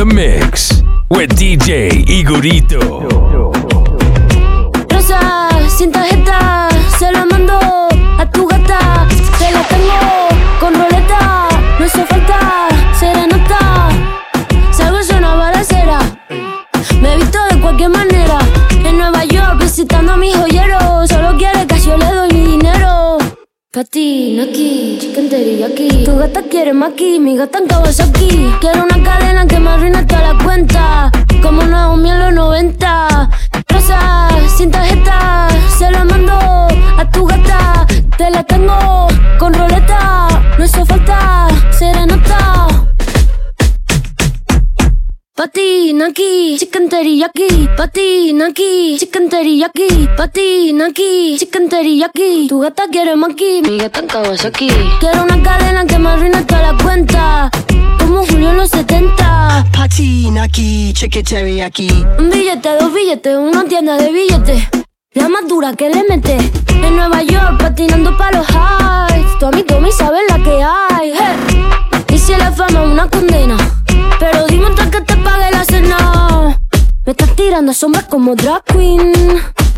the mix with DJ Igorito. Pati, Naki, chicken teriyaki Tu gata quiere maqui, mi gata en aquí. Quiero una cadena que me arruine toda la cuenta. Como Naomi en los 90 Rosa, sin tarjeta Se la mando a tu gata. Te la tengo con roleta No hizo falta serenata Patinaki, chicken teriyaki. Patinaki, chicken teriyaki. Patinaki, chicken teriyaki. Tu gata quiere maki, mi gata en Kawasaki. Quiero una cadena que me arruine toda la cuenta. Como Julio en los 70. Patinaki, chicken teriyaki. Un billete, dos billetes, una tienda de billetes. La más dura que le mete En Nueva York patinando pa' los highs Tu amigo me sabe la que hay hey. Y la fama una condena pero dime antes que te pague la cena. Me estás tirando sombras como drag queen.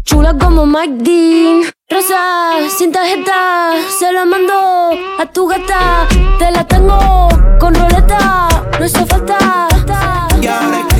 Chula como Mike Dean. Rosa, sin tarjeta, se la mando a tu gata. Te la tengo con roleta, no hizo falta. Y ahora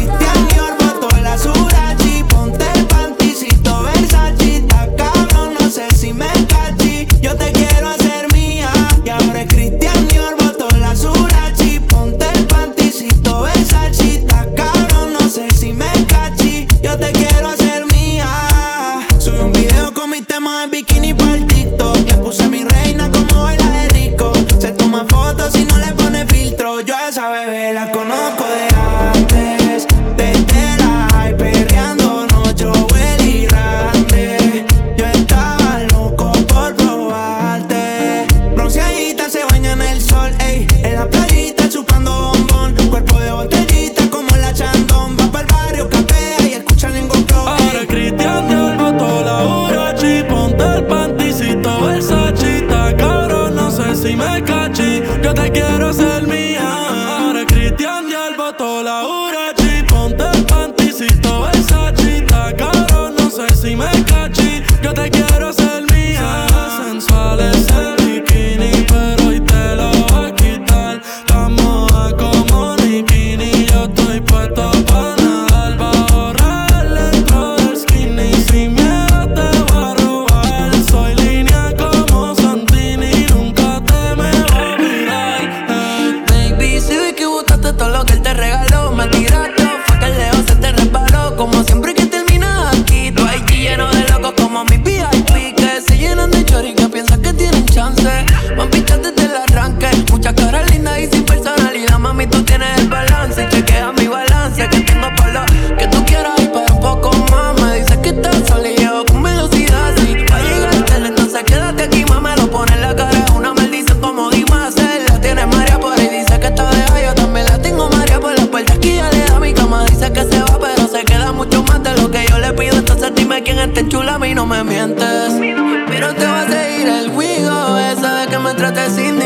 in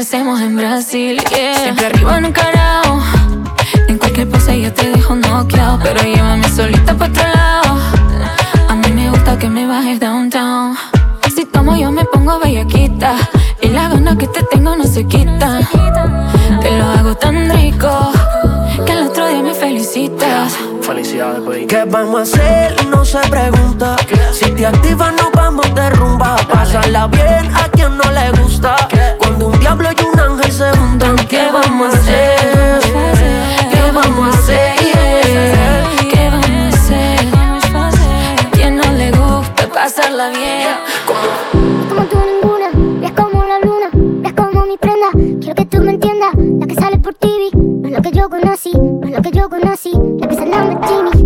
amanecemos en Brasil. Siempre arriba en un carajo. En cualquier pose yo te dejo noqueado. Pero llévame solita pa' otro lado. A mí me gusta que me bajes downtown. Si tomo yo me pongo bellaquita. Y la gana que te tengo no se quita. Te lo hago tan rico que al otro día me felicitas. Felicidades, baby. ¿Qué vamos a hacer? No se pregunta. Si te activas, nos vamos de rumba. Pasarla bien a quien no le gusta. Se ¿qué vamos a hacer? ¿Qué vamos a hacer? ¿Qué vamos a hacer? A quien no le gusta pasarla bien. como tú ninguna, es como la luna, es como mi prenda. Quiero que tú me entiendas, la que sale por TV, no lo que yo conocí, no es lo que yo conocí, la que sale de Jimmy.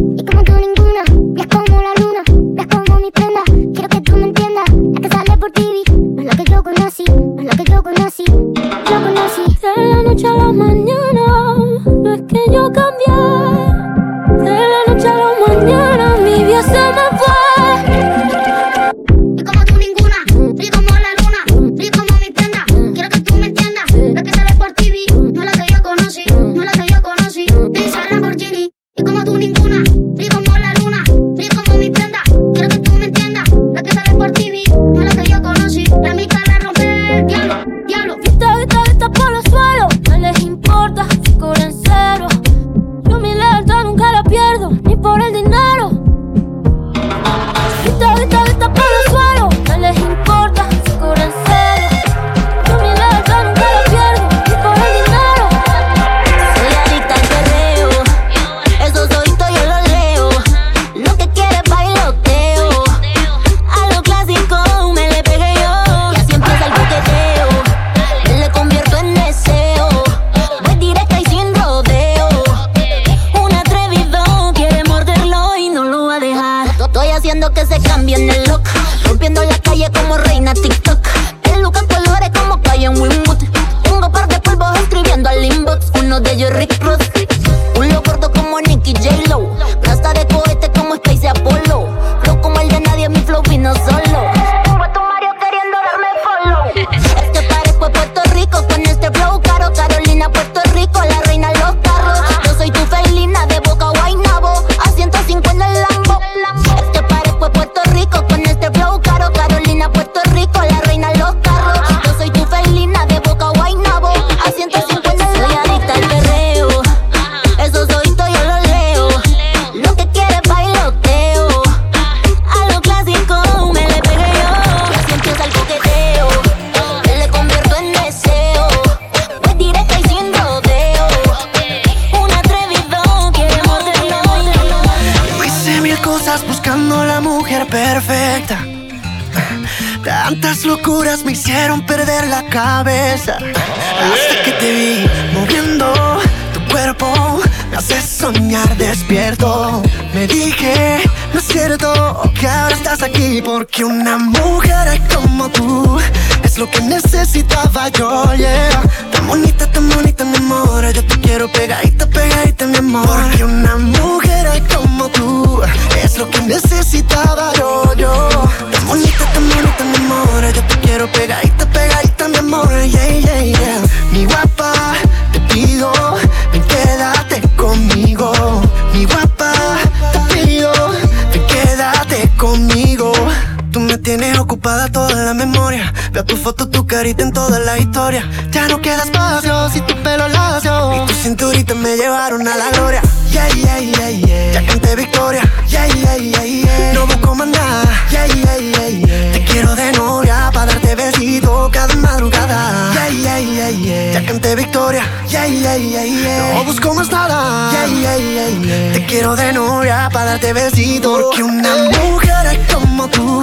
Hicieron perder la cabeza. Hasta que te vi moviendo tu cuerpo, me hace soñar despierto. Me dije, no es cierto que ahora estás aquí, porque una mujer como tú es lo que necesitaba yo, yeah. Tan bonita, tan bonita, mi amor. Yo te quiero pegadita, pegadita, mi amor. Porque una mujer como tú es lo que necesitaba yo, yo. Tan bonita, tan bonita, mi amor. Yo te quiero pegadita, pegadita, mi amor. Yeah, yeah, yeah. Mi guapa, tienes ocupada toda la memoria. Veo tu foto, tu carita en toda la historia. Ya no queda espacio si tu pelo lacio. Y tu cinturita me llevaron a la gloria. Yeah, yeah, yeah, yeah. Ya canté victoria. Yeah, yeah, yeah, yeah. No busco más nada. Yeah, yeah, yeah, yeah. Te quiero de novia para darte besito cada madrugada. Yeah, yeah, yeah, yeah. Ya canté victoria. Yeah, yeah, yeah, yeah. No busco más nada. Yeah, yeah, yeah, yeah. Te quiero de novia para darte besito. Porque una mujer como tú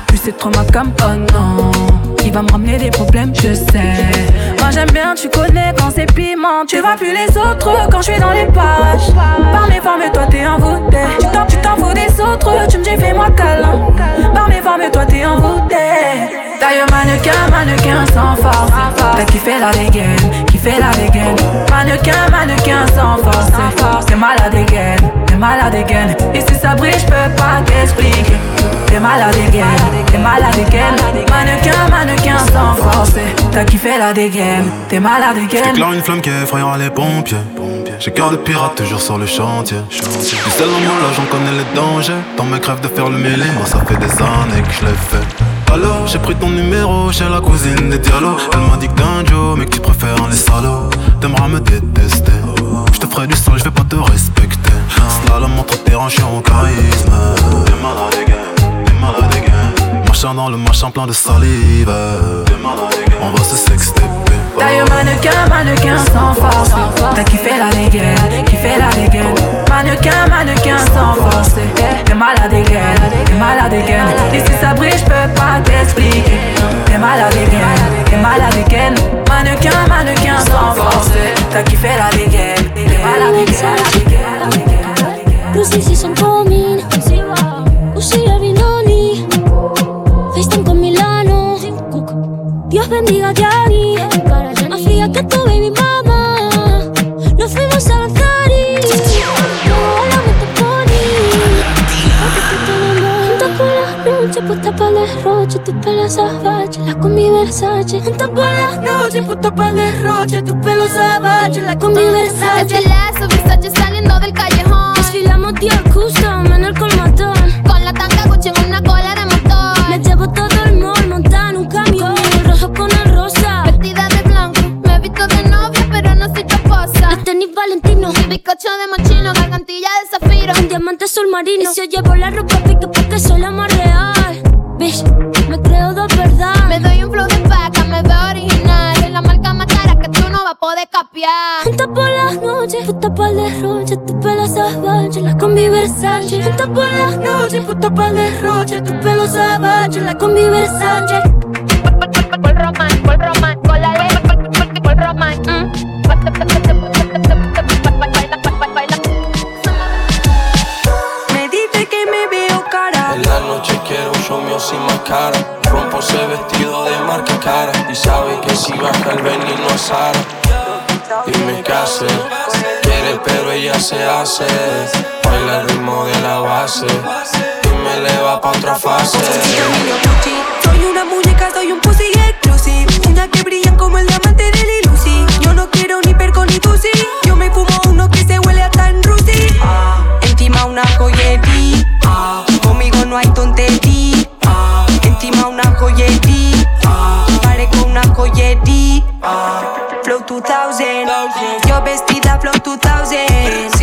c'est trop ma comme oh non. qui va me ramener des problèmes, je sais. Moi j'aime bien, tu connais quand c'est piment. Tu vois plus les autres quand je suis dans les pages. Par mes formes, toi t'es envoûté. Tu t'en, tu t'en fous des autres, tu me dis fais-moi câlin. Par mes formes, toi t'es envoûté. D'ailleurs, mannequin, mannequin sans force. T'as kiffé la dégaine, kiffé la dégaine. Mannequin, mannequin sans force. T'es malade again, t'es malade again. Et si ça brille, je peux pas t'expliquer. T'es malade again, t'es malade again. Mannequin, mannequin sans force. T'as kiffé la dégaine, t'es malade again. J'éclaire une flamme qui effrayera les pompiers. J'ai cœur de pirate toujours sur le chantier. Du seul là j'en connais les dangers. Dans mes crèves de faire le mêlé, moi ça fait des années que je l'ai fait. Alors j'ai pris ton numéro chez la cousine des dialogues Elle m'a dit que t'es un Joe mais que tu préfères les salauds T'aimeras me détester Je te ferai du sale, je vais pas te respecter Slalom entre terrain, je suis en charisme. T'es malade again, t'es malade again Machin dans le machin plein de salive. T'es malade on va se sexter D'ailleurs mannequin, mannequin sans force. T'as kiffé la dégaine, kiffé la dégaine Mannequin, mannequin sans force T'es malade again, t'es malade again. Si ça brille, j'peux pas t'expliquer. T'es malade again, t'es malade again. Mannequin, mannequin sans force T'as kiffé la dégaine, t'es malade again. Lucy si son coming Usi Vinoni FaceTime con Milano Dios bendiga a Gianni Más fría que tu baby puesta para el derroche Tu pelo salvaje, la combi Versace. Juntas por la noche, puesta para el derroche Tu pelo salvaje, la combi Versace. Este lazo, Versace saliendo del callejón. Desfilamos Dior Custom en el colmatón. Con la tanga Gucci en una tenis Valentino. Bizcocho de mochino, gargantilla de zafiro. Un diamante sol marino. Y se llevo la ropa pique porque soy la más real. Bitch, me creo de verdad. Me doy un flow de paca, me veo original. Es la marca más cara que tú no vas a poder capiar. Juntas por las noches, puta para el derroche. Tu pelo salvaje, la combi Versace Juntas por las noches, puta para el derroche. Tu pelo salvaje, la combi Versace Por román, por román, Rompo ese vestido de marca cara. Y sabe que si baja el veneno a Sara. Dime qué hace. Quiere pero ella se hace. Baila el ritmo de la base. Y me eleva pa' otra fase. Soy una muñeca, soy un pussy exclusive Una que brillan como el diamante de Lil Uzi Yo no quiero ni perco ni tusi Yo me fumo uno que se huele a tan rusi Encima una joyería Flow 2000 Yo vestida Flow 2000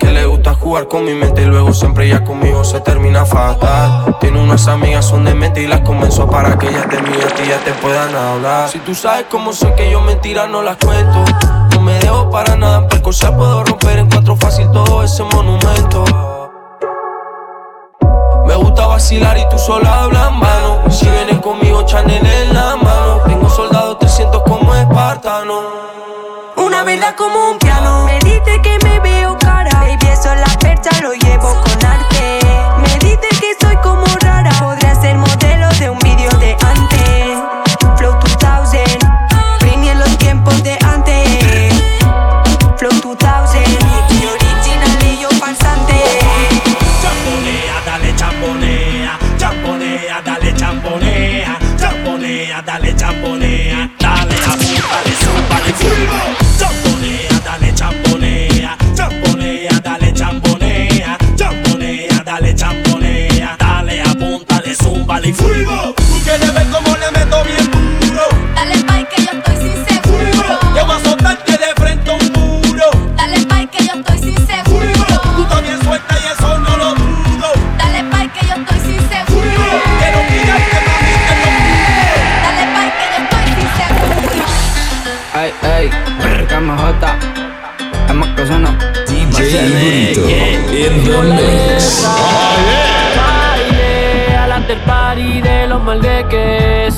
que le gusta jugar con mi mente y luego siempre ya conmigo se termina fatal. Tiene unas amigas son de mente y las convenzo para que ellas de mí a ti ya te puedan hablar. Si tú sabes cómo soy que yo mentiras no las cuento. No me dejo para nada, se puedo romper en cuatro fácil todo ese monumento. Me gusta vacilar y tú sola hablas mano. Si vienes conmigo, Chanel en la mano. Tengo soldados 300 como espartano. Una verdad como un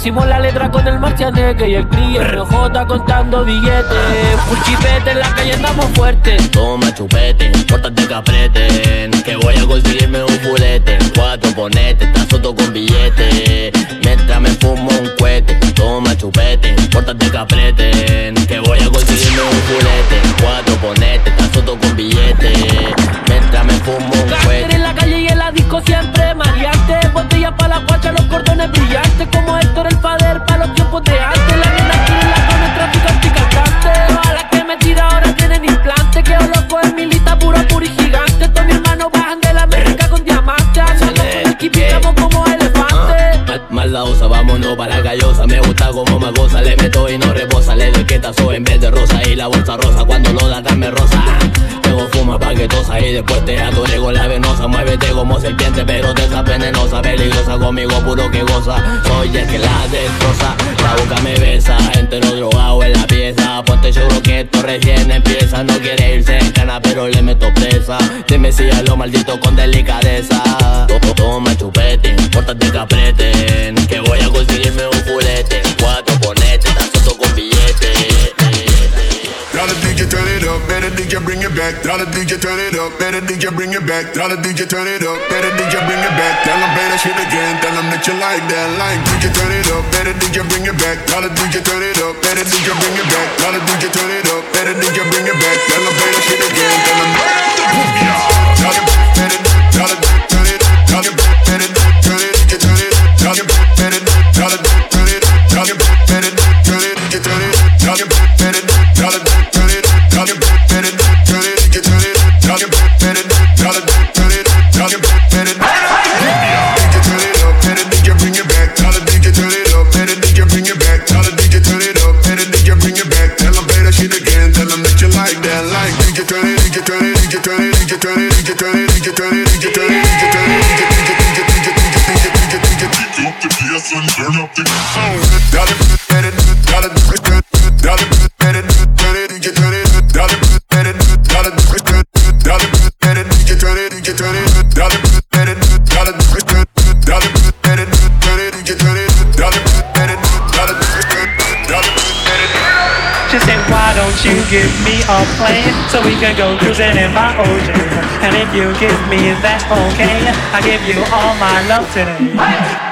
Hicimos la letra con el marcianeque y el cri RJ contando billetes. Full en la calle andamos fuertes Toma chupete, pórtate que apreten Que voy a conseguirme un fulete. Cuatro ponete, estás soto con billete. Mientras me fumo un cohete. Toma chupete, pórtate que apreten Que voy a conseguirme un fulete. Cuatro ponete, disco siempre maleante Botella pa' la guacha, los cordones brillantes. Como Héctor el Fader pa' los tiempos de antes. La nena quiere la con el traficante y cantante A la que me tira ahora tienen implante. Quedo loco en mi lista pura, pura y gigante. Todos mis hermanos bajan de la América con diamantes. Andamos con el estamos como elefantes Mal, mal la osa, vámonos para la callosa Me gusta como me goza, le meto y no reposa Le doy que tazo en vez de rosa y la bolsa rosa Cuando lo da dame rosa Luego fuma pa' que tosa y después te atore con la venosa. Muévete como serpiente pero te esa venenosa. Peligrosa conmigo puro que goza. Soy el que la destroza. La boca me besa, entero drogado en la pieza. Ponte seguro que esto recién empieza. No quiere irse en cana pero le meto presa. Dime si a lo maldito con delicadeza. To- to- Toma chupete, pórtate que Que voy a conseguirme back. Tell the DJ turn it up, better DJ bring it back. Tell the DJ turn it up, better DJ bring it back. Tell them play that shit again, tell them that you like that. Like DJ turn it up, better DJ bring it back. Tell the DJ turn it up, better DJ bring it back. Tell the DJ turn it up, better DJ bring it back. Tell them play that shit again, tell them. Tell them better, tell them turn it, tell them better, turn it, DJ turn it, tell them better, tell them turn it, tell them better, turn it, DJ turn it, tell them better, give me a plane so we can go cruising in my ocean? And if you give me that okay, I give you all my love today. Ziggy,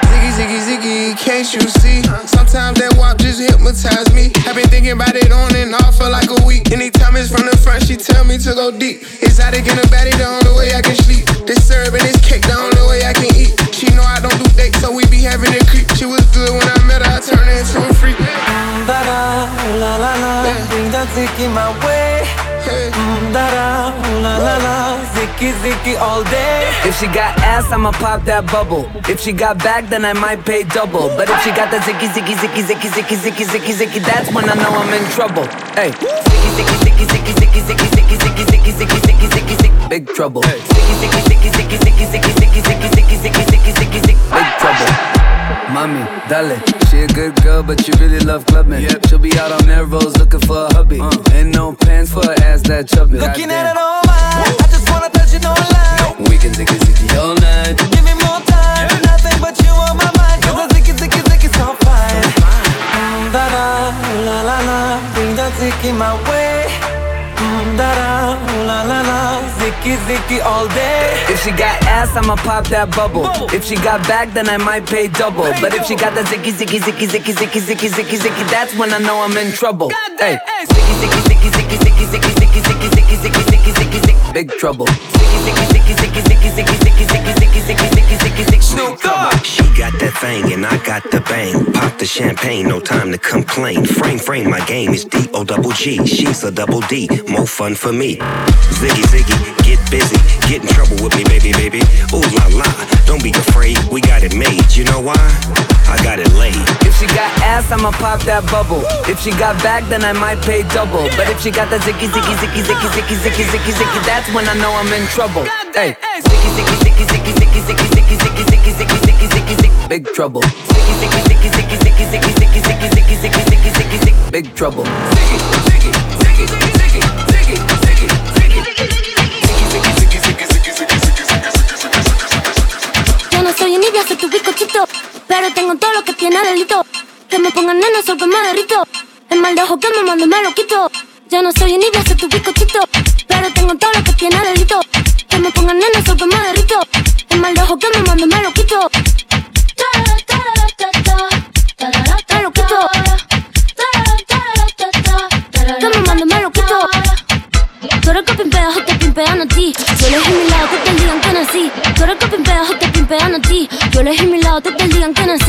can't you see? Sometimes that walk just hypnotize me. I've been thinking about it on and off for like a week. Anytime it's from the front, she tell me to go deep. Exotic in a baddie, the only way I can sleep. This syrup and this cake, the only way I can eat. She know I don't do dates, so we be having it creep. She was good when I met her, I turned into a freak. Mm, da da, la la la, yeah. things are taking my way. Hey. Mm, da da, la la la, zicky zicky all day. If she got ass, I'ma pop that bubble. If she got back, then I might pay double. But if she got that zicky zicky zicky zicky zicky zicky zicky, that's when I know I'm in trouble. Hey, zicky zicky zicky zicky zicky. zicky trouble. Zicky, zicky, zicky, zicky, zicky, zicky, zicky, zicky, zicky, zicky, zicky, zicky, zicky, big trouble. Mommy, dale. She a good girl, but you really love clubbing. Yep. She'll be out on Melrose looking for a hubby. Ain't no pants for her ass that chubby. Looking at it all mine, I just wanna touch it online. We can zicky zicky all night. Give me more time, nothing but you on my mind. Cause the zicky zicky zicky so fine. Mm, Da da, la la la, bring that zicky my way. Mm, Da da, la la la, zicky zicky all day. If she got ass, I'ma pop that bubble. If she got back, then I might pay double. But if she got that zicky zicky zicky zicky zicky zicky zicky zicky, that's when I know I'm in trouble. Hey, zicky zicky zicky zicky zicky zicky zicky zicky zicky zicky zicky, big trouble. Snoop Dogg. She got that thing and I got the bang. Pop the champagne, no time to complain. Frame, frame, my game is D O double G. She's a double D, more fun for me. Ziggy, ziggy, get busy. Get in trouble with me, baby, baby. Ooh la la, don't be afraid, we got it made. You know why? I got it laid. If she got ass, I'ma pop that bubble. If she got back, then I might pay double. But if she got that zicky zicky zicky zicky zicky zicky zicky zicky, When I know I'm in trouble. Hey, sticky, sticky, sticky, sticky, big trouble. Sticky, sticky, sticky, sticky, sticky, sticky, sticky, sticky, sticky, sticky, sticky, big trouble. Yo no soy envidia, soy tu bizcochito, pero tengo todo lo que tiene delito. Que me pongan nena, solo que. El mal de ojo que me mando me lo quito. Yo no soy envidia, soy tu bizcochito. Pero tengo todo lo que tiene delito. Que me pongan nena, sol que me derrito. El mal de ojo que me mando me lo quito. Me lo quito. Que me mando me lo quito. Tú eres que pimpeas o te pimpean a ti. Yo elegí mi lado, que te digan que nací. Tú eres que pimpeas o te pimpean a ti. Yo elegí mi lado, que te digan que nací.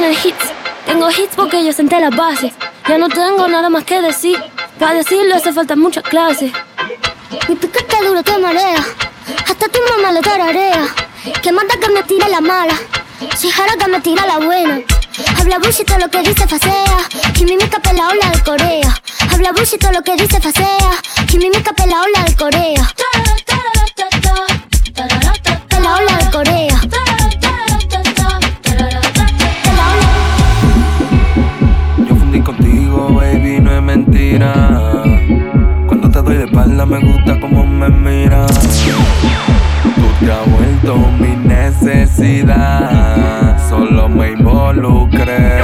Carrera en tener hits. Tengo hits porque yo senté las bases. Ya no tengo nada más que decir. Para decirlo hace falta mucha clase. Mi piquete duro te marea. Hasta tu mamá le tararea. Que manda que me tira la mala. Si jara que me tira la buena. Habla bullshit todo lo que dice facea. Kimimica pela ola de Corea. Habla bullshit todo lo que dice facea. Kimimica pela ola de Corea. Pela ola de Corea. Me gusta como me miras. Tú te has vuelto mi necesidad. Solo me involucré.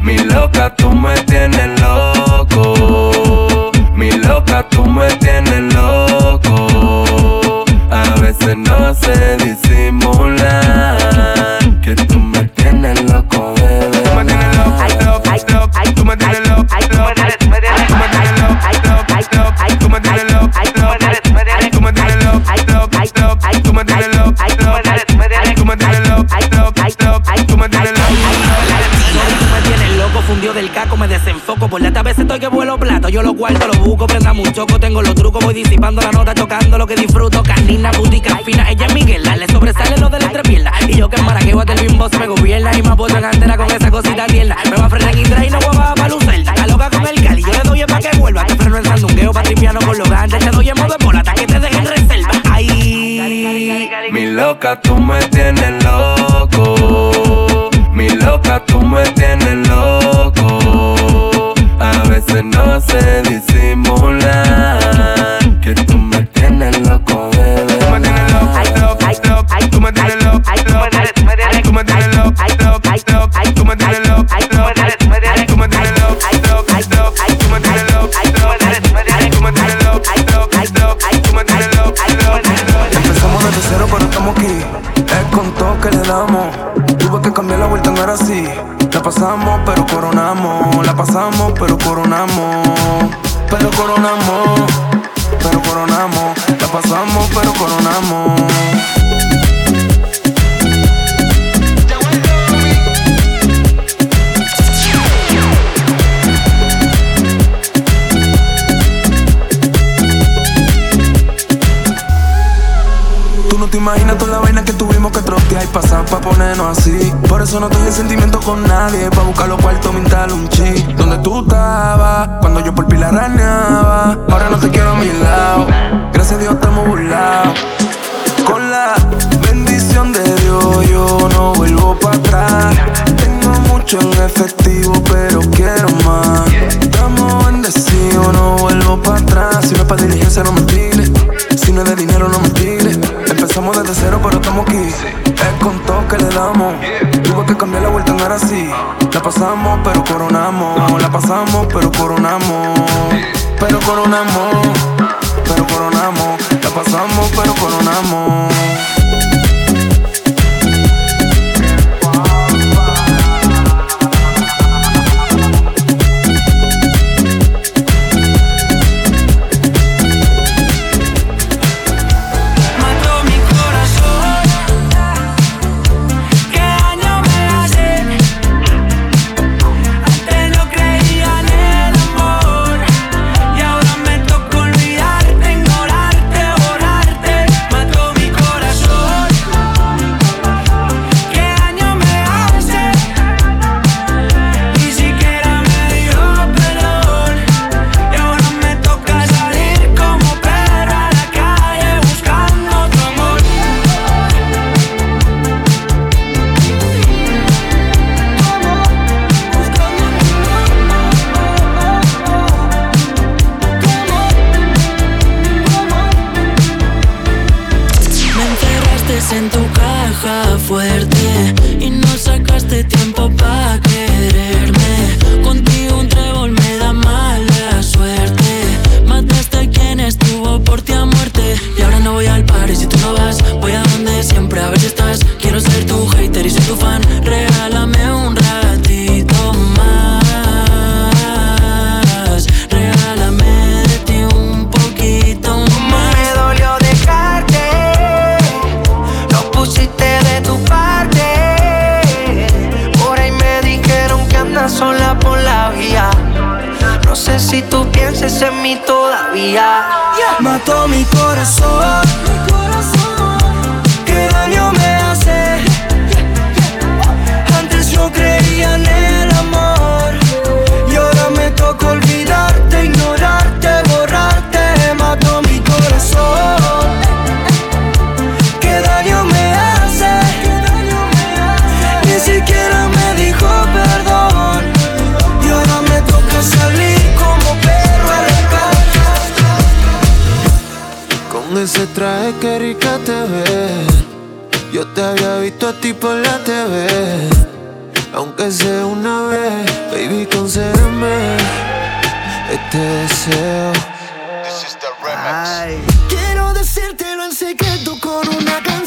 Mi loca, tú me tienes loco. Mi loca, tú me tienes loco. A veces no sé disimular fundido del caco, me desenfoco. Por la veces estoy que vuelo plato. Yo lo guardo, lo busco, prenda un choco. Tengo los trucos, voy disipando la nota, tocando lo que disfruto. Canina, boutique, fina. Ella es Miguel, le sobresale lo de la entrepierna. Y yo que Maraqueo hasta el bimbo se me gobierna. Y me en antena con esa cosita tierna. Me va a frenar y no voy a pa' lucer. La loca con el cali, yo le doy el pa' que vuelva. Te freno el sandungueo pa' tripiano con los gantes. Te doy en modo de bola que te dejen reserva. Ay. Mi loca, tú me tienes loco. Mi loca, tú me tienes loco. Pasamos, pero coronamos. La pasamos, pero coronamos. Te deseo. This. Quiero decírtelo en secreto con una canción.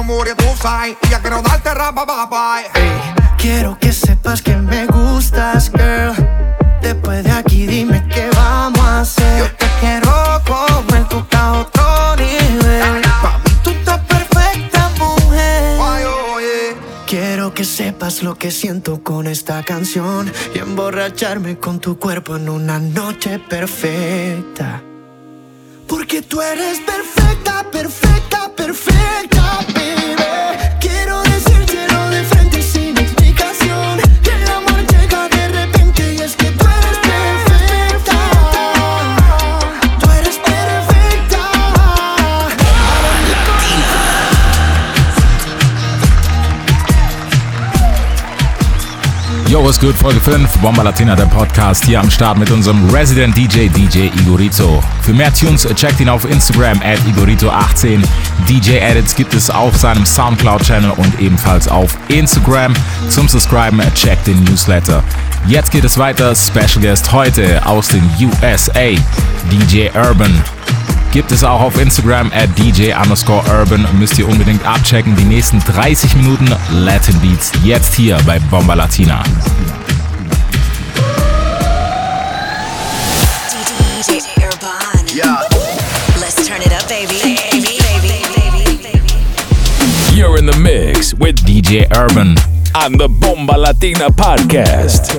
amores tú sabes. Ya quiero darte rapa, papá. Hey, eh. quiero que sepas que me gustas, girl. Después de aquí dime qué vamos a hacer. Yo te quiero comer, tú estás a otro nivel. Mí tú estás perfecta, mujer. Quiero que sepas lo que siento con esta canción y emborracharme con tu cuerpo en una noche perfecta. Was good? Folge 5, Bomba Latina, der Podcast hier am Start mit unserem Resident DJ, DJ Igorito. Für mehr Tunes checkt ihn auf Instagram at Igorito18. DJ Edits gibt es auf seinem Soundcloud-Channel und ebenfalls auf Instagram. Zum Subscriben checkt den Newsletter. Jetzt geht es weiter. Special Guest heute aus den USA, DJ Urban gibt es auch auf Instagram at DJ underscore Urban. Müsst ihr unbedingt abchecken. Die nächsten 30 Minuten Latin Beats jetzt hier bei Bomba Latina. You're in the mix with DJ Urban on the Bomba Latina podcast.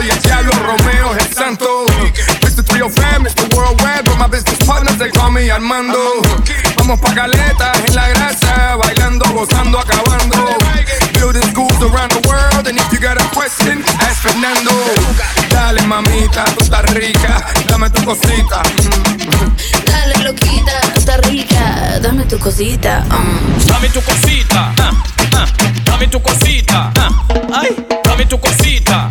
soy el diablo, Romeo es el santo. Mr. 305, Mr. Worldwide, but my business partners, they call me Armando. Vamos pa' caletas en la grasa, bailando, gozando, acabando. Building schools around the world, and if you got a question, ask Fernando. Dale mamita, tú estás rica, dame tu cosita. Dale, loquita, tú estás rica. Dame tu cosita. mm. Dame tu cosita, ah, ah, dame tu cosita, ah, ay, dame tu cosita,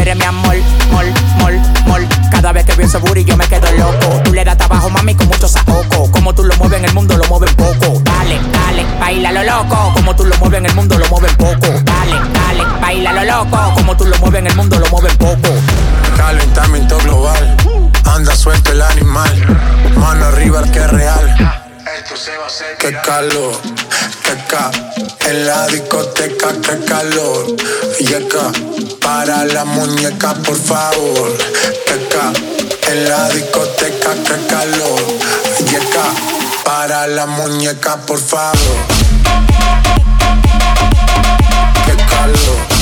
eres mi amor, mol, mol, mol. Cada vez que veo ese booty yo me quedo loco. Tú le das trabajo, mami, con mucho saoco. Como tú lo mueves en el mundo, lo mueves poco. Dale, dale, baila lo loco. Como tú lo mueves en el mundo, lo mueves poco. Dale, dale, baila lo loco. Como tú lo mueves en el mundo, lo mueves poco. Calentamiento global. Anda suelto el animal. Mano arriba que es real. Qué calor. Qué ca. En la discoteca, que calor. Yeca, para la muñeca, por favor. Yeca, en la discoteca, que calor. Yeca, para la muñeca, por favor. Qué calor.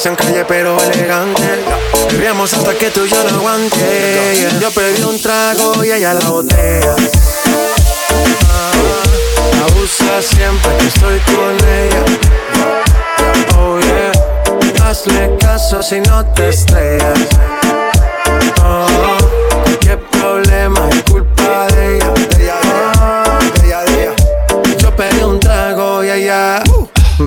Sean calle pero elegantes Bebíamos hasta que tú y yo no aguante. Yo pedí un trago y ella la botella. Ah, La usa siempre que estoy con ella. Oh yeah. Hazle caso si no te estrellas. Oh, qué problema es culpa de ella.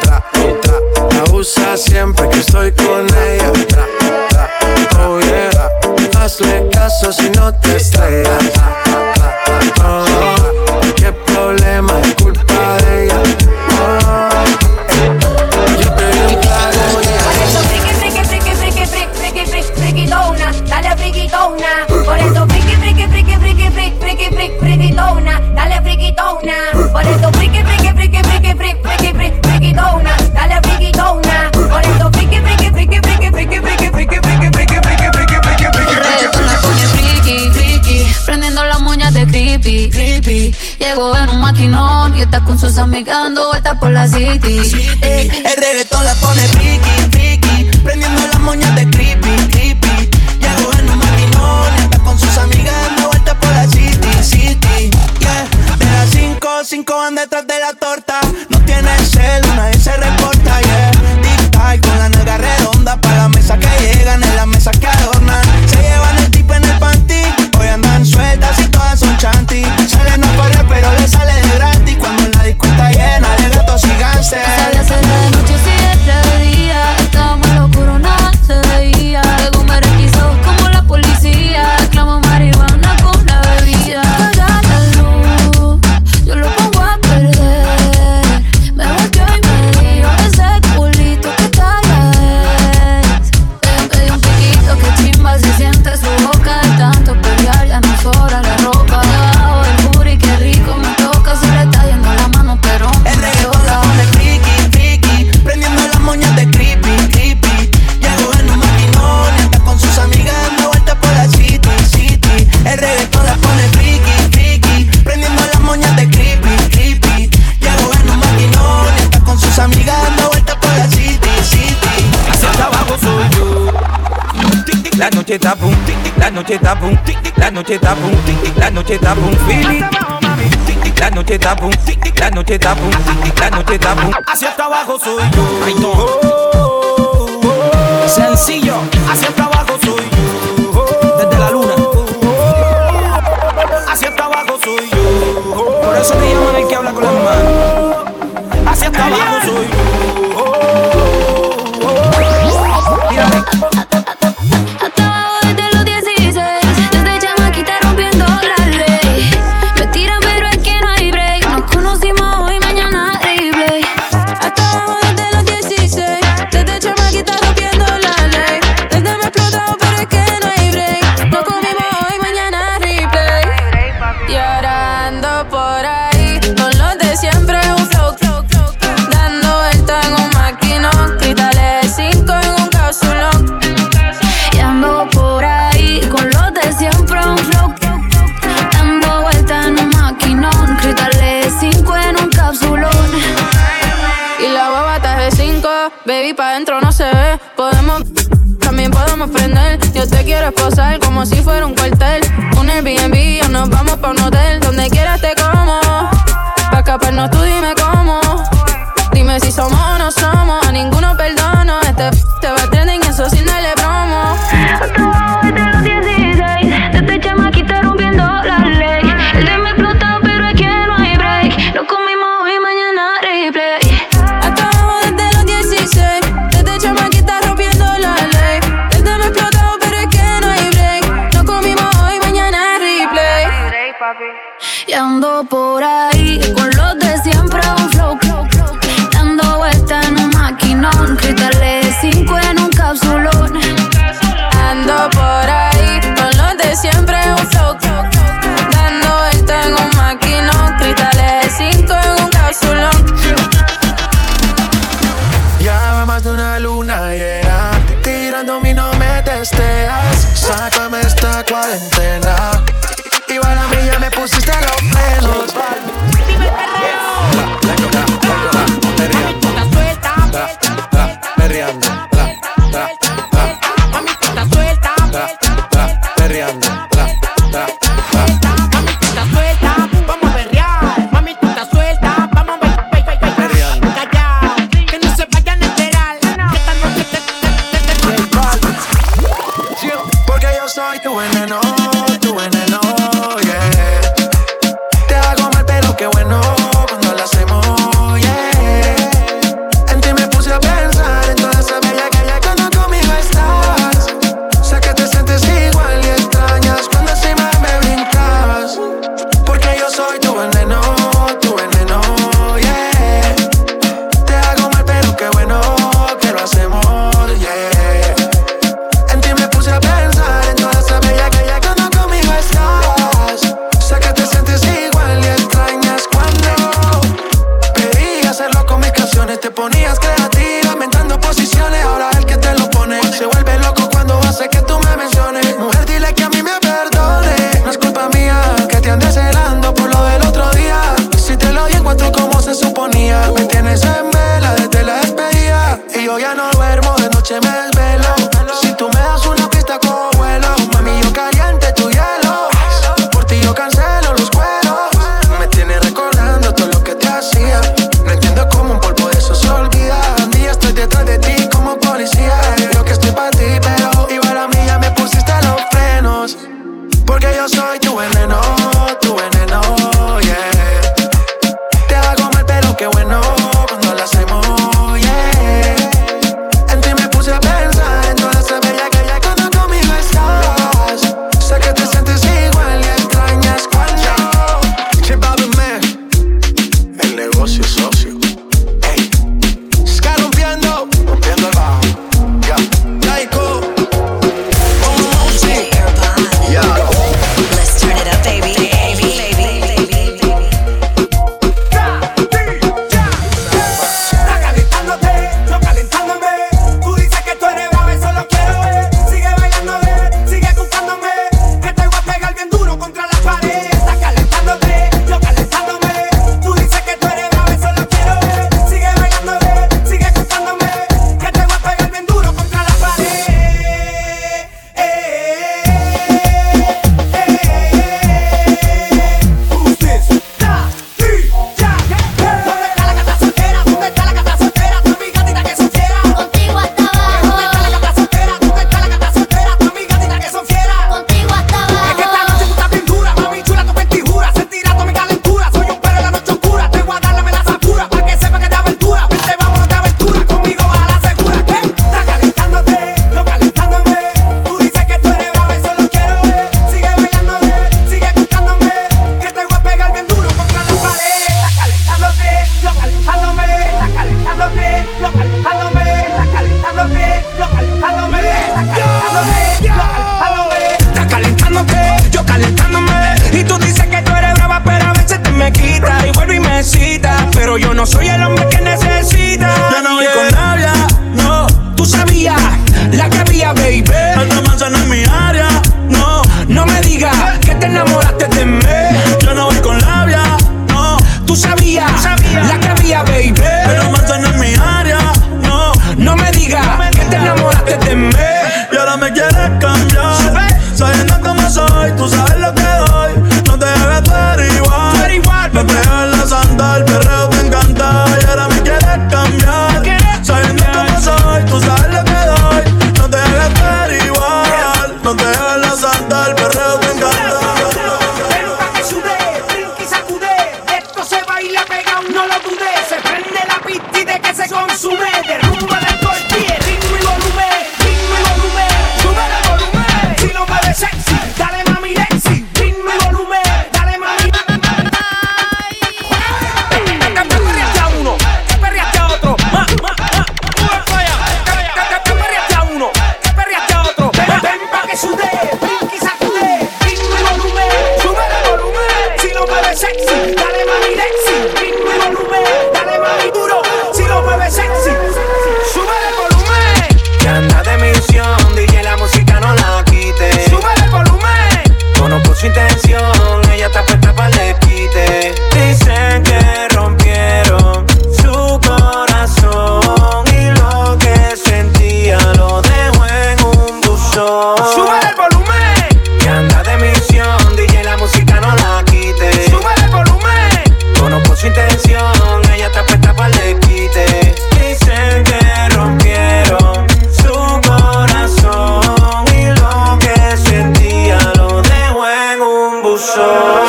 Tra, tra, siempre que estoy con ella. Tra, tra, Oh yeah. Hazle caso si no te estrellas. Oh, creepy, creepy. Llegó en un maquinón y está con sus amigas dando vueltas por la city. Ey. El reggaetón la pone friki, friki Prendiendo las moñas de creepy, creepy. Llegó en un maquinón y está con sus amigas dando vueltas por la city, city. Yeah, de las cinco, cinco van detrás de la torta. No tiene cel, nadie se reporta, gánster Sabía ser de noche si de día Estábamos en lo oscuro, nada se veía. Luego me requisó como la policía. Clamo marihuana con la bebida. Apaga la luz, yo lo pongo a perder. Me volteó y me dijo ese culito que talla es Le pedí un piquito que chimba se siente noche está tic, tic, la noche está tic, tic, la noche está. Tic, tic, la noche está tic, tic, la noche está tic, tic, la noche está boom. Hacia hasta abajo soy yo. Oh, oh. Sencillo, hacia hasta abajo soy yo. Desde la luna. Hacia hasta abajo soy yo. Por eso me llaman el que habla con las manos. Hacia hasta abajo soy Hasta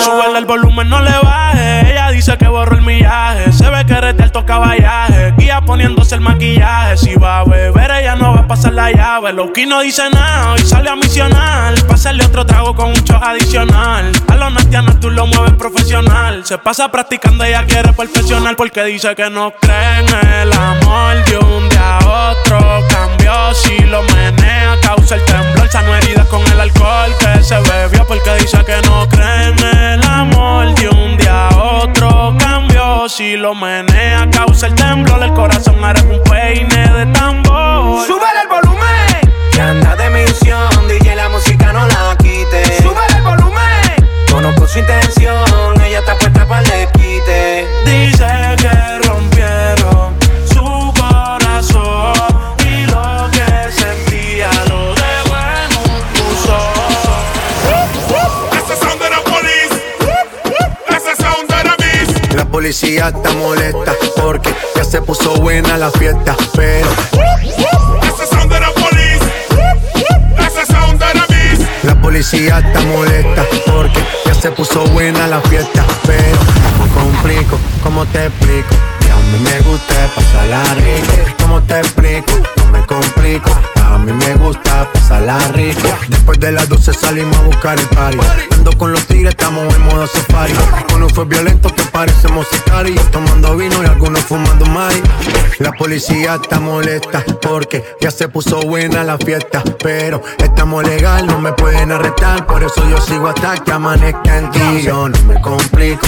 Súbele el volumen, no le baje. Ella dice que borró el millaje. Se ve que eres de alto caballaje. Guía poniéndose el maquillaje. Si va a beber, ella no va a pasar la llave. Loki no dice nada, hoy sale a misionar. Pásale otro trago con un shot adicional. A los natianos tú lo mueves profesional. Se pasa practicando, ella quiere perfeccionar. Porque dice que no cree el amor de un día a otro. Si lo menea, causa el temblor. Sano heridas con el alcohol que se bebió. Porque dice que no cree en el amor de un día a otro. Cambió si lo menea, causa el temblor. El corazón eres un peine de tambor. Sube el volumen. Que anda de misión, DJ la música no la quite. Sube el volumen. Conozco su intención, policía está molesta porque ya se puso buena la fiesta, pero la policía está molesta porque ya se puso buena la fiesta, pero me complico, ¿cómo te explico? Que a mí me gusta pasarla rico, ¿cómo te explico? No me complico, a mí me gusta pasarla rico. Después de las 12 salimos a buscar el party, ando con los tigres, estamos en modo safari. Uno fue violento que parecemos sicarios, tomando vino y algunos fumando mari. La policía está molesta porque ya se puso buena la fiesta, pero estamos legal, no me pueden arrestar, por eso yo sigo hasta que amanezca en ti. Yo no me complico,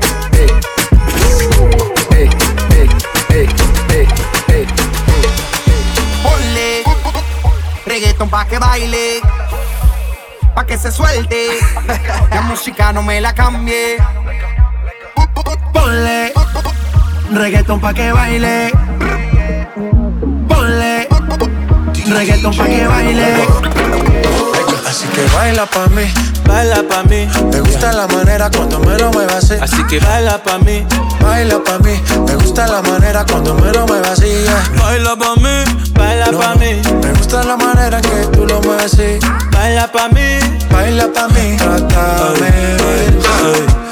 reggaeton pa' que baile, pa' que se suelte. La música no me la cambie. Ponle reggaeton pa' que baile. Ponle reggaeton pa' que baile. Que baila pa' mí, baila pa' mí. Me gusta la manera cuando me lo muevas así. Así que baila pa' mí, baila pa' mí. Me gusta la manera cuando me lo muevas así. yeah. Baila pa' mí, baila No, pa' mí, Me gusta la manera que tú lo mueves así. baila pa' mí. Baila pa' mí, trátame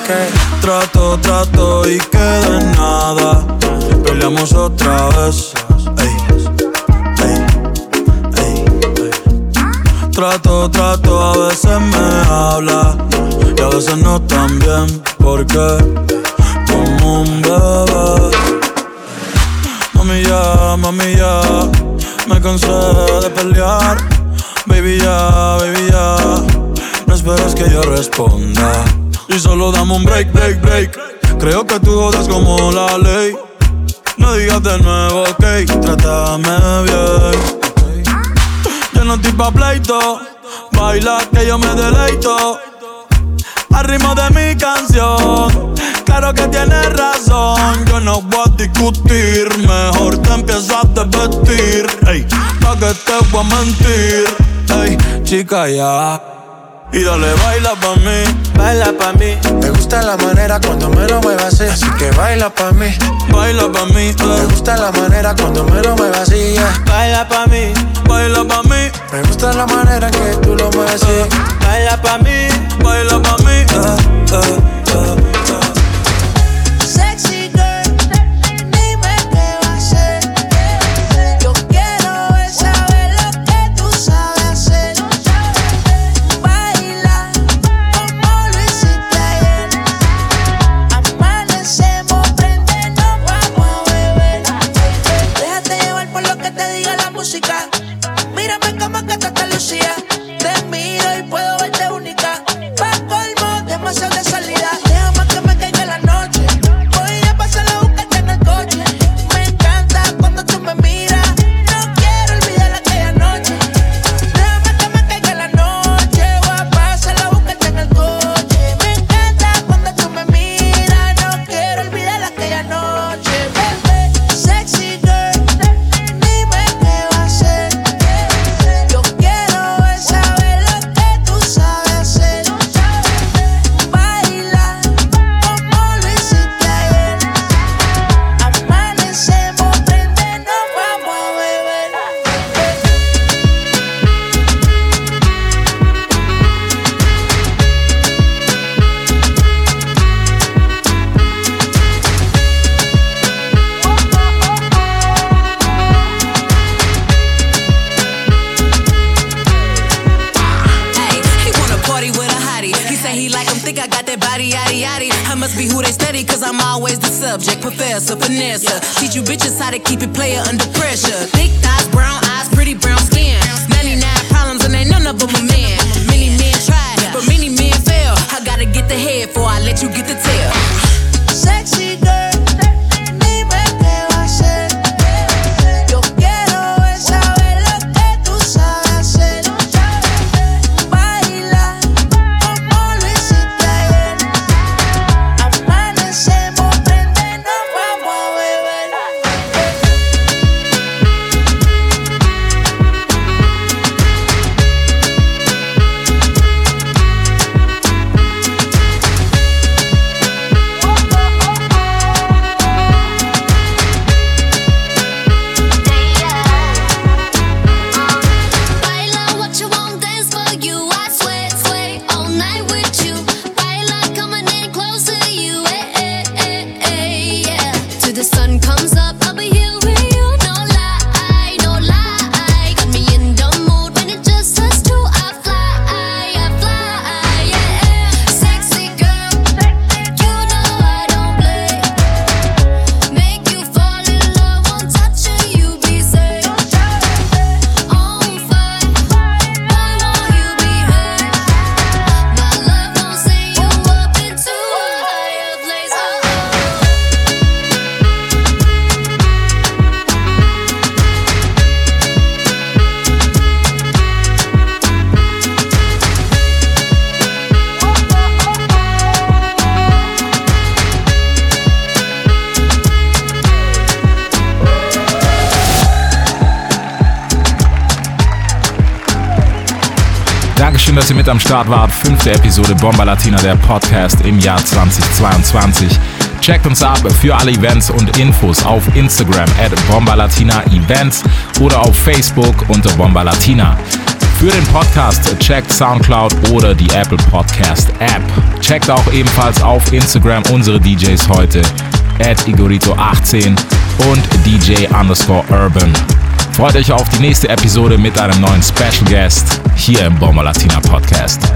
que Trato, trato y queda en nada. Peleamos otra vez. trato, trato, a veces me habla y a veces no tan bien, porque como un bebé. Mami ya, mami ya, me cansé de pelear. Baby ya, baby ya, no esperes que yo responda. Y solo dame un break, break, break. Creo que tú jodas como la ley. No digas de nuevo, ok, trátame bien no estoy pa' pleito. Baila que yo me deleito. Al ritmo de mi canción, claro que tienes razón. Yo no voy a discutir, mejor te empiezas a desvestir. Ey, pa' que te voy a mentir. Ey, chica, ya. Y dale, baila pa' mí, baila pa' mí. Me gusta la manera cuando me lo muevas así. Así que baila pa' mí, baila pa' mí. Eh. Me gusta la manera cuando me lo muevas así. Eh. Baila pa' mí, baila pa' mí. Me gusta la manera que tú lo mueves así. Baila pa' mí, baila pa' mí. am Start war, Fünfte Episode Bomba Latina, der Podcast im Jahr 2022. Checkt uns ab für alle Events und Infos auf Instagram at Bomba Latina Events oder auf Facebook unter Bomba Latina. Für den Podcast checkt Soundcloud oder die Apple Podcast App. Checkt auch ebenfalls auf Instagram unsere DJs heute at Igorito18 und DJ underscore Urban. Freut euch auf die nächste Episode mit einem neuen Special Guest. hier im Baumalatina Podcast.